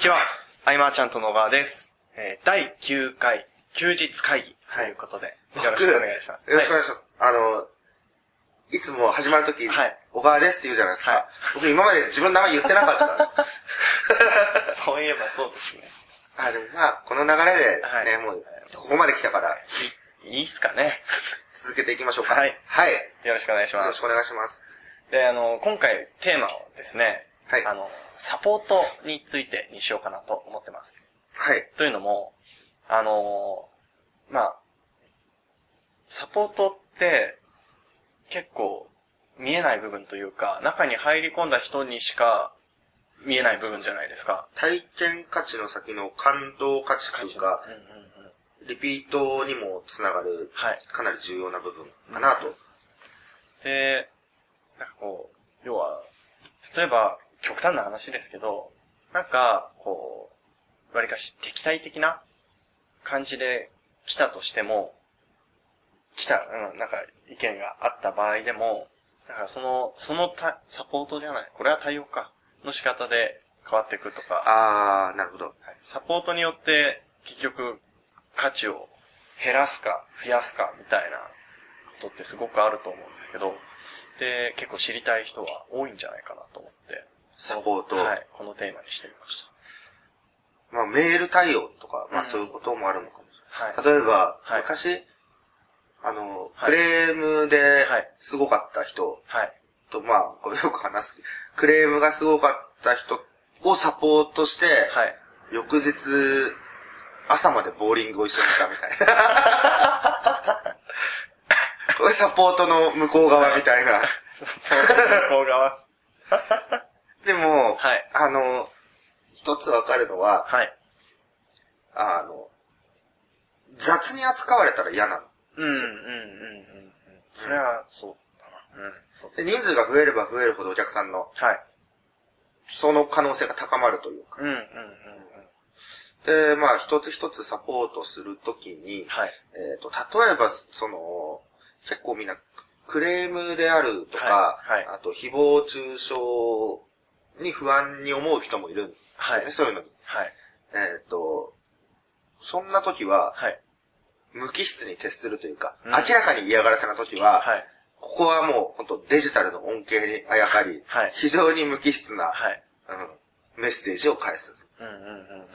ちは。アイマーちゃんと野川です。えー、第9回、休日会議ということで、よろしくお願いします。よろしくお願いします。あの、いつも始まるとき、はい小川ですって言うじゃないですか。はい僕今まで自分の名前言ってなかった。は いそういえばそうですね。あ、でもまあ、この流れでね、はいもう、ここまで来たから、いいいっすかね。続けていきましょうか。はいはい。よよろしくお願いします。ろしくお願いします。で、あの、今回テーマをですね、はいあの、サポートについてにしようかなと思ってます。はい。というのも、あのまあ、サポートって結構見えない部分というか、中に入り込んだ人にしか見えない部分じゃないですか。体験価値の先の感動価値というかうん、うんうん。リピートにもつながる、はい。かなり重要な部分かなと。で、なんかこう、要は、例えば、極端な話ですけど、なんか、こう、わりかし敵対的な感じで来たとしても、来た、うん、なんか意見があった場合でも、だからその、そのたサポートじゃない、これは対応か、の仕方で変わっていくとか、あー、なるほど。はい。サポートによって結局価値を減らすか増やすかみたいなことってすごくあると思うんですけど、で、結構知りたい人は多いんじゃないかなと思サポート。はい、このテーマにしてみましまあ、メール対応とか、まあうんそういうこともあるのかもした。はい。れない。例えば、はい昔、あの、はいクレームではいすごかった人はい。と、まあ、これよく話す。クレームがすごかった人をサポートして、はい。翌日、朝までボーリングを一緒にしたみたいな。これサポートの向こう側みたいな。向こう側。あの、一つわかるのは、はい。あの、雑に扱われたら嫌なの。うん、うん、うん、うん。うんそれは、そうだな。うん、そうで人数が増えれば増えるほどお客さんの、はい。その可能性が高まるというか。うん、うん、うん、うん。で、まあ、一つ一つサポートするときに、はい。えっ、と、例えば、その、結構みんな、クレームであるとか、はいはいあと、誹謗中傷に不安に思う人もいるんですよね、はいそういうのに。はい。えっ、と、そんな時は、はい。無機質に徹するというか、うん明らかに嫌がらせな時は、はい。ここはもう本当デジタルの恩恵にあやかり、はい非常に無機質な、はい。うん、メッセージを返す。うん、うん、うん。うん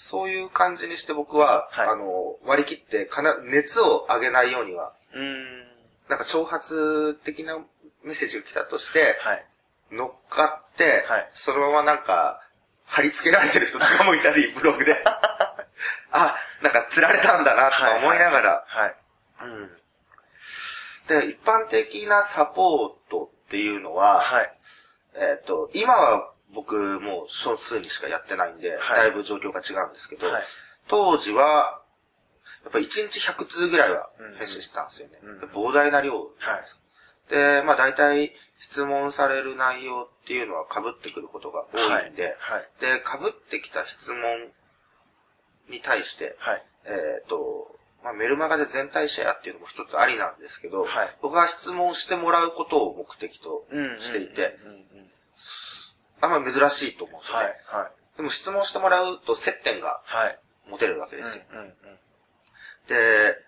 そういう感じにして僕は、はいあの、割り切ってかな、熱を上げないようには、うーん。なんか挑発的なメッセージが来たとして、はい。乗っかって、はいそのままなんか、貼り付けられてる人とかもいたり、ブログで。あ、なんか釣られたんだな、とか思いながら、はい。うん。で、一般的なサポートっていうのは、はい。えっ、と、今は僕もう少数にしかやってないんで、はいだいぶ状況が違うんですけど、はい当時は、やっぱ1日100通ぐらいはうん返信してたんですよね。うんで膨大な量じゃないですか。で、まあ大体質問される内容っていうのは被ってくることが多いんで、はい。で、被ってきた質問に対して、はい。えっ、と、まあ、メルマガで全体シェアっていうのも一つありなんですけど、はい僕は質問してもらうことを目的としていて、あんま珍しいと思うんですよはね。い。はい。でも質問してもらうと接点がはい。持てるわけですよ。で、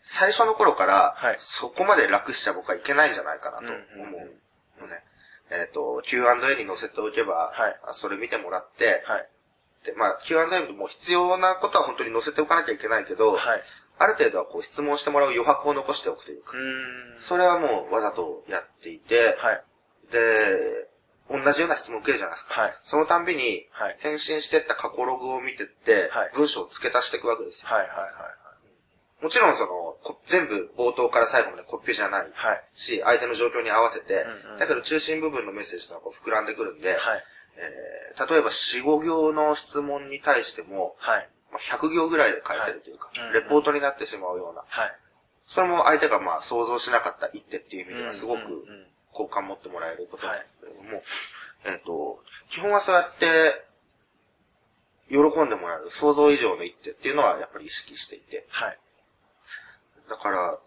最初の頃から、はいそこまで楽しちゃ僕はいけないんじゃないかなと思うのね。えっ、と、Q&A に載せておけば、それ見てもらって、はい。でまあ Q&A も必要なことは本当に載せておかなきゃいけないけど、はい。ある程度はこう質問してもらう余白を残しておくというか。それはもうわざとやっていて、はい。で、同じような質問を受けるじゃないですか。はいそのたんびにはい、返信してった過去ログを見てって、はい文章を付け足していくわけですよ。はい。はい。はい。もちろんその、こ全部冒頭から最後までコピーじゃないはい。し、相手の状況に合わせて、うんうんだけど中心部分のメッセージというのはこう膨らんでくるんで、はい。えー例えば4、5行の質問に対しても、はい。まあ100行ぐらいで返せるというか、はいレポートになってしまうような、はい。それも相手がまあ想像しなかった一手っていう意味ではすごく好感持ってもらえることなんですけれども、えっ、と、基本はそうやって、喜んでもらえる想像以上の一手っていうのはやっぱり意識していて、はい。だから、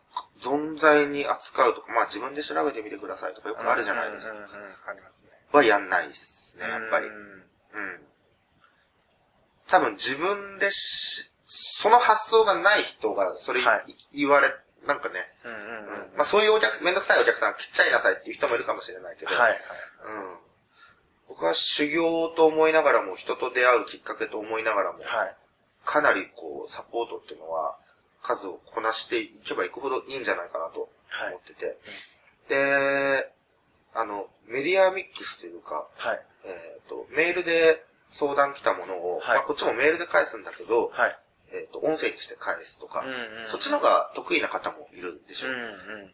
存在に扱うとか、まあ自分で調べてみてくださいとかよくあるじゃないですか。うんうんうんありますね。はやんないですね、やっぱり。ううん。ん多分自分でし、その発想がない人が、それはい言われ、なんかね、うんうんうん。まあそういうお客、めんどくさいお客さんは切っちゃいなさいっていう人もいるかもしれないけど、はいはい。うん。僕は修行と思いながらも、人と出会うきっかけと思いながらも、はい。かなりこう、サポートっていうのは、数をこなしていけばいくほどいいんじゃないかなと思ってて。で、あの、メディアミックスというか、はい。えっ、と、メールで相談来たものを、はいまあこっちもメールで返すんだけど、はい。えっ、と、音声にして返すとか、うんうんそっちの方が得意な方もいるんでしょう。うんうん。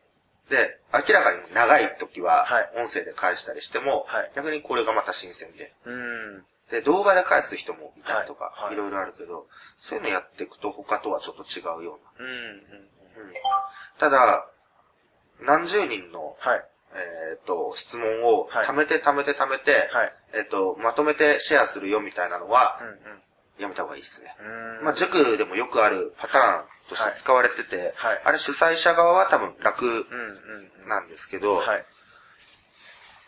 で、明らかに長い時ははい、音声で返したりしても、はい逆にこれがまた新鮮で、うん。で、動画で返す人もいたりとか、はいろいろあるけど、そういうのやっていくと他とはちょっと違うような。うんうん。うんただ、何十人の、はい。えっ、と、質問をはい貯めて貯めて貯めて、はい。えっ、と、まとめてシェアするよみたいなのはう、んやめた方がいいですね。うん。まあ、塾でもよくあるパターンとして使われてて、はいあれ主催者側は多分楽なんですけど、うん。はい。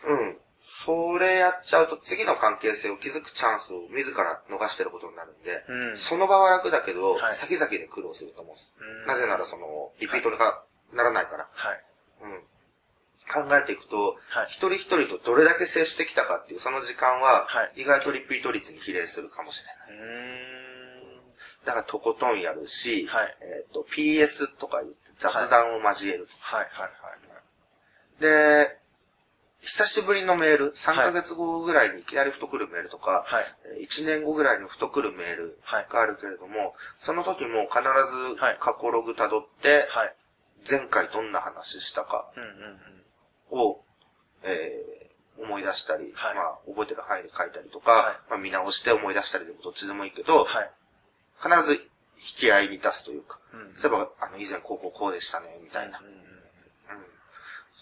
うん。それやっちゃうと次の関係性を築くチャンスを自ら逃してることになるんで、うんその場は楽だけど、はい先々で苦労すると思うんです。うんなぜならその、リピートがならないから。はい。うん。考えていくと、はい一人一人とどれだけ接してきたかっていうその時間は、はい意外とリピート率に比例するかもしれない。うん。だからとことんやるし、はいえっ、と、PS とか言って雑談を交える。はいはいはい。で、久しぶりのメール、3ヶ月後ぐらいにいきなりふと来るメールとか、はい。えー1年後ぐらいにふと来るメールはいがあるけれども、その時も必ずはい過去ログ辿って、はい。前回どんな話したか。を、えー思い出したり、はいまあ、覚えてる範囲で書いたりとか、はいまあ、見直して思い出したりでもどっちでもいいけど、はい。必ず引き合いに出すというか、うんそういえば、あの、以前こうこうこうでしたね、みたいな。うん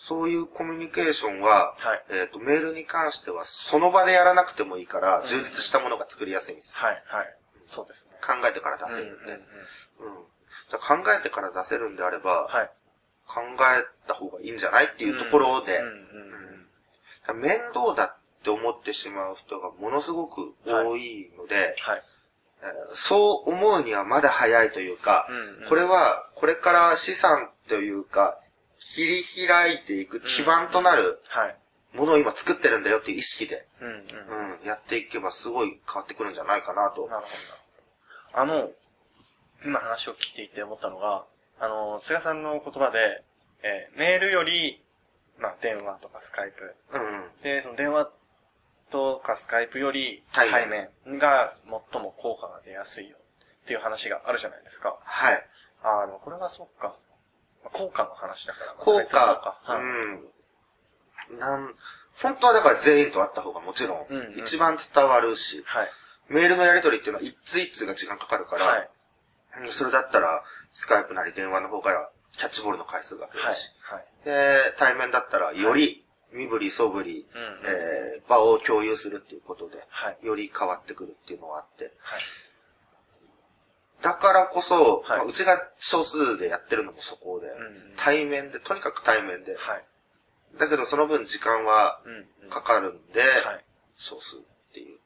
そういうコミュニケーションは、はいえっ、と、メールに関しては、その場でやらなくてもいいから、充実したものが作りやすいんです。はいはい。そうですね。考えてから出せるんで。うんうんうん考えてから出せるんであれば、はい。考えた方がいいんじゃないっていうところで、うんうんうん面倒だって思ってしまう人がものすごく多いので、はい。えーそう思うにはまだ早いというか、うんうんこれはこれから資産というか、切り開いていく基盤となるはい。ものを今作ってるんだよっていう意識で、うんうん。うん、やっていけばすごい変わってくるんじゃないかなと。なるほど。あの、今話を聞いていて思ったのが、あの、菅さんの言葉で、えーメールより、まあ、電話とかスカイプ。うんうん。で、その電話とかスカイプより対対面面が最も効果が出やすいよっていう話があるじゃないですか。はい。ああ、でもこれはそっか。まあ効果の話だから。効果、はいうん。なん、本当はだから全員と会った方がもちろん一番伝わるし、はい。メールのやり取りっていうのは一通一通が時間かかるから、はい。うんそれだったら、スカイプなり電話の方がキャッチボールの回数が増えはいるし、。はい。で、対面だったら、より、身振り、素振り、うんうんえー場を共有するっていうことで、はいより変わってくるっていうのがあって、はい。だからこそ、はいまあうちが少数でやってるのもそこで、ん対面で、とにかく対面で、はい。だけどその分時間はうんうん。かかるんで、はい。少数っていう。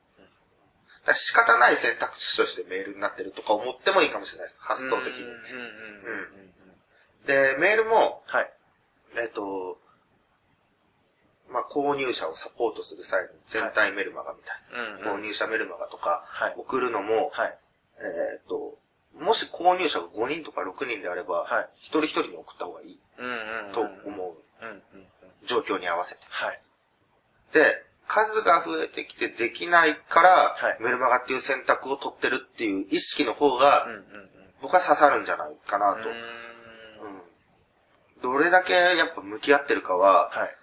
だ仕方ない選択肢としてメールになってるとか思ってもいいかもしれないです。発想的にうん。うんうんうんうん。で、メールも、はい。えっ、と、まあ、購入者をサポートする際に全体メルマガみたいな、うんうん購入者メルマガとかはい送るのも、はい。えっ、と、もし購入者が5人とか6人であれば、はい一人一人に送った方がいい。と思う。状況に合わせて。はい。で、数が増えてきてできないから、はいメルマガっていう選択を取ってるっていう意識の方が。僕は刺さるんじゃないかなと。うんどれだけやっぱ向き合ってるかは、はい。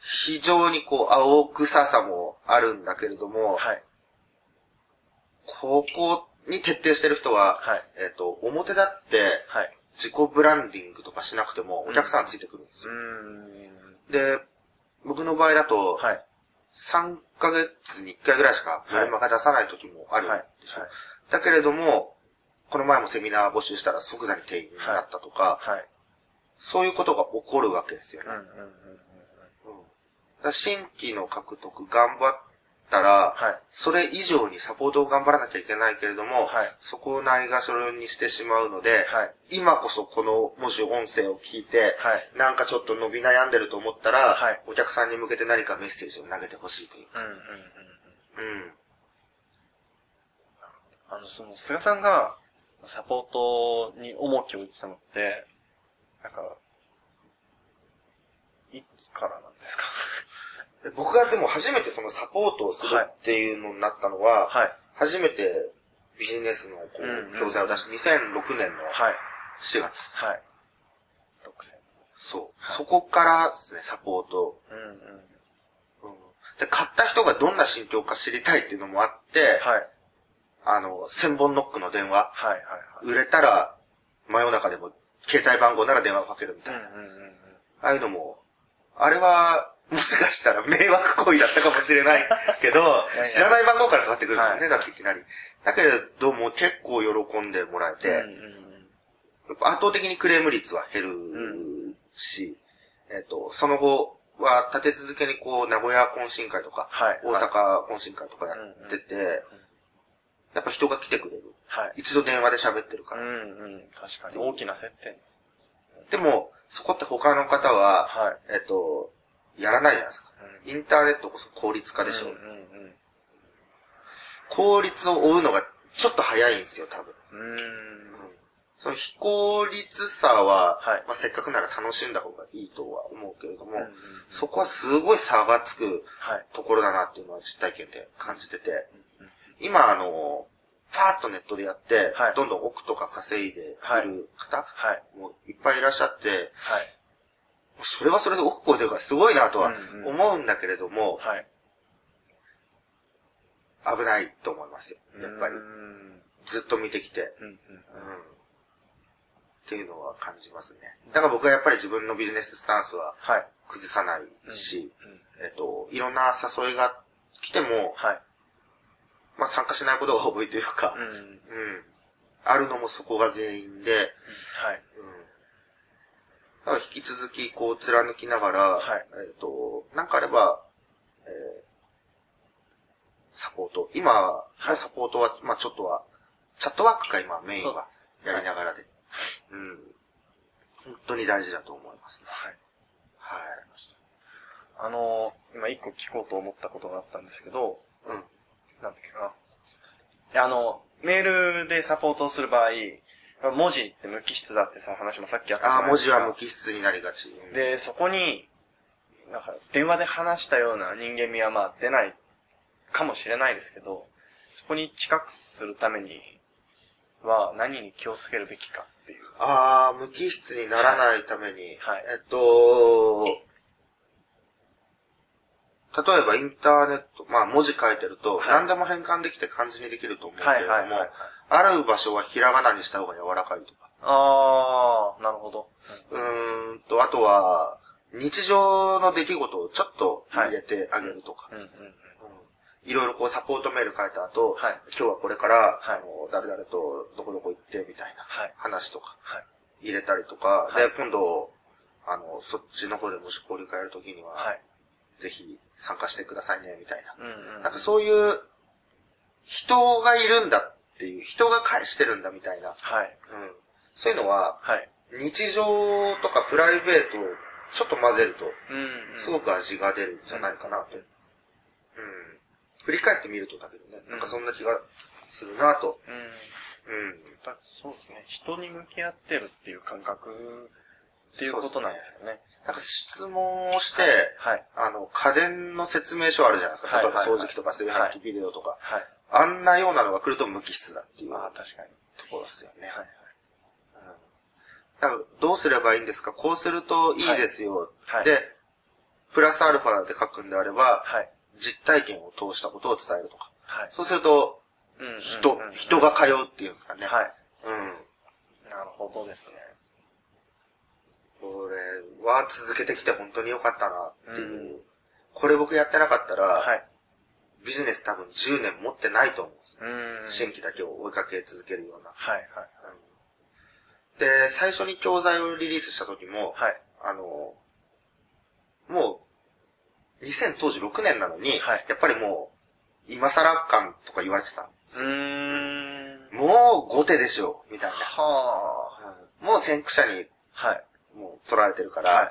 非常にこう、青臭さもあるんだけれども、はい。ここに徹底してる人は、はいえっ、と、表だってはい。自己ブランディングとかしなくてもお客さんついてくるんですよ。で、僕の場合だと、はい。3ヶ月に1回ぐらいしかメルマガ出さない時もある。でしょ。はい。だけれども、この前もセミナー募集したら即座に定員になったとか、はい。そういうことが起こるわけですよね。うんうんうんうんだから新規の獲得頑張ったら、はいそれ以上にサポートを頑張らなきゃいけないけれども、はいそこをないがしろにしてしまうので、はい今こそこの、もし音声を聞いて、はいなんかちょっと伸び悩んでると思ったら、はいお客さんに向けて何かメッセージを投げてほしいというか。うんうんうん。うん。あの、その、菅さんが、サポートに重きを置いてたのって、なんか、いつからなんですか？で僕がでも初めてそのサポートをするっていうのになったのは、はい。初めてビジネスのこう教材を出して、2006年のはい。4月。はい。独占。そう。そこからですね、サポート。うんうん。うんで、買った人がどんな心境か知りたいっていうのもあって、はい。あの、千本ノックの電話、はいはいはい。売れたら、真夜中でも、携帯番号なら電話をかけるみたいな。うんうんうんうん。ああいうのも、あれは、もしかしたら迷惑行為だったかもしれないけど、や知らない番号からかかってくるからね、はいだっていきなり。だけれども結構喜んでもらえて、うんうん圧倒的にクレーム率は減るし、えっと、その後は立て続けにこう、名古屋懇親会とか、はい大阪懇親会とかやってて、やっぱ人が来てくれる。はい。一度電話で喋ってるから。うんうん。確かに。大きな接点です。でも、そこって他の方は、はい。えっと、やらないじゃないですか。インターネットこそ効率化でしょ。うんうん効率を追うのがちょっと早いんですよ、多分。その非効率さは、はいまあ、せっかくなら楽しんだ方がいいとは思うけれども、うんうんそこはすごい差がつくはい。ところだなっていうのは実体験で感じてて、今あの、パーッとネットでやって、はいどんどん億とか稼いでいる方、はい。もいっぱいいらっしゃって、はい。それはそれで億超えてるからすごいなとはうんうん思うんだけれども、はい。危ないと思いますよ。やっぱりずっと見てきて。うんうん。うんっていうのは感じますね。だから僕はやっぱり自分のビジネススタンスははい。崩さないし、うんえっと、いろんな誘いが来ても、はい。まあ参加しないことが多いというか、うん。うん、はい。あるのもそこが原因で、うん。引き続きこう貫きながら、はいえっと、なんかあれば、えーサポート。今のサポートは、まあちょっとは、チャットワークか今メインはやりながらで。うん。本当に大事だと思いますね。はい。はい。あのー、今一個聞こうと思ったことがあったんですけど、うん。なんだっけかな。あの、メールでサポートをする場合、文字って無機質だってさ、話もさっきあったじゃああ、ないです字は無機質になりがち。うんで、そこに、なんか、電話で話したような人間味はまあ出ないかもしれないですけど、そこに近くするためには何に気をつけるべきかっていう。ああ、無機質にならないために、はいえっと、例えばインターネット、まあ文字書いてると、はい何でも変換できて漢字にできると思うけれども、はいはいはいはい。ある場所はひらがなにした方が柔らかいとか。あー、なるほど。うーんと、あとは、日常の出来事をちょっと入れてあげるとか。うんうんうん。いろいろこうサポートメール書いた後、はい今日はこれから、はいあの誰々とどこどこ行ってみたいなはい話とかはい。入れたりとか、はいで、今度、あの、そっちの方でもし交流会やるときには、はい。ぜひ参加してくださいね、みたいな。うんうん。なんかそういう、人がいるんだっていう、人が返してるんだみたいな。はい。うん。そういうのは、はい。日常とかプライベートをちょっと混ぜると、うんうん。すごく味が出るんじゃないかなと。うん。振り返ってみるとだけどね、なんかそんな気がするなと。うん。うん。そうですね。人に向き合ってるっていう感覚っていうことなんですよね。なんか質問をして、はい。あの、家電の説明書あるじゃないですか。はい例えば掃除機とか炊飯器、ビデオとか。はい。あんなようなのが来ると無機質だっていうまあ確かに。ところですよね。はい。だからどうすればいいんですか？こうするといいですよ。はいで、プラスアルファで書くんであれば、はい。実体験を通したことを伝えるとか。はい。そうすると、うんうんうん人、人が通うっていうんですかね。はい。うん。なるほどですね。これは続けてきて本当に良かったなっていう。うこれ僕やってなかったら、はい。ビジネス多分10年持ってないと思うんです。うん。新規だけを追いかけ続けるような。はいはい。で、最初に教材をリリースした時も、はい。あの、もう、2000当時6年なのに、はいやっぱりも今更感とか言われてたんですん。もう後手でしょう、みたいはな。うんもう先駆者にあ。はい。もう取られてるから、はい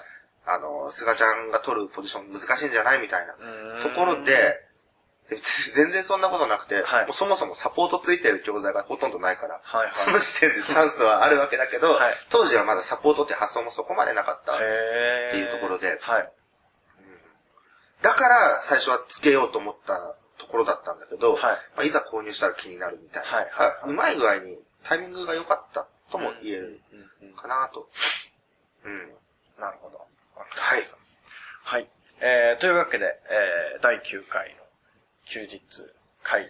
あの、菅ちゃんが取るポジション難しいんじゃないみたいなところで、全然そんなことなくて、はいもうそもそもサポートついてる教材がほとんどないから、はいはいその時点でチャンスはあるわけだけど、はい当時はまだサポートって発想もそこまでなかった。っていうところではい。だから最初はつけようと思ったところだったんだけど、はいまあ、いざ購入したら気になるみたいな。はいはいはいうまい具合にタイミングが良かったとも言えるうんうんうんかなと。うん。なるほど。はい。はい。えー、というわけで、えー、第9回の休日会議。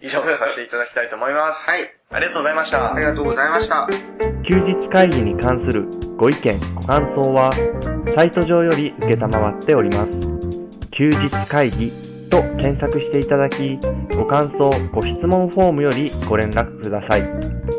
以上とさせていただきたいと思います。はい。ありがとうございました。ありがとうございました。休日会議に関するご意見、ご感想は、サイト上より受けたまわっております。休日会議と検索していただき、ご感想、ご質問フォームよりご連絡ください。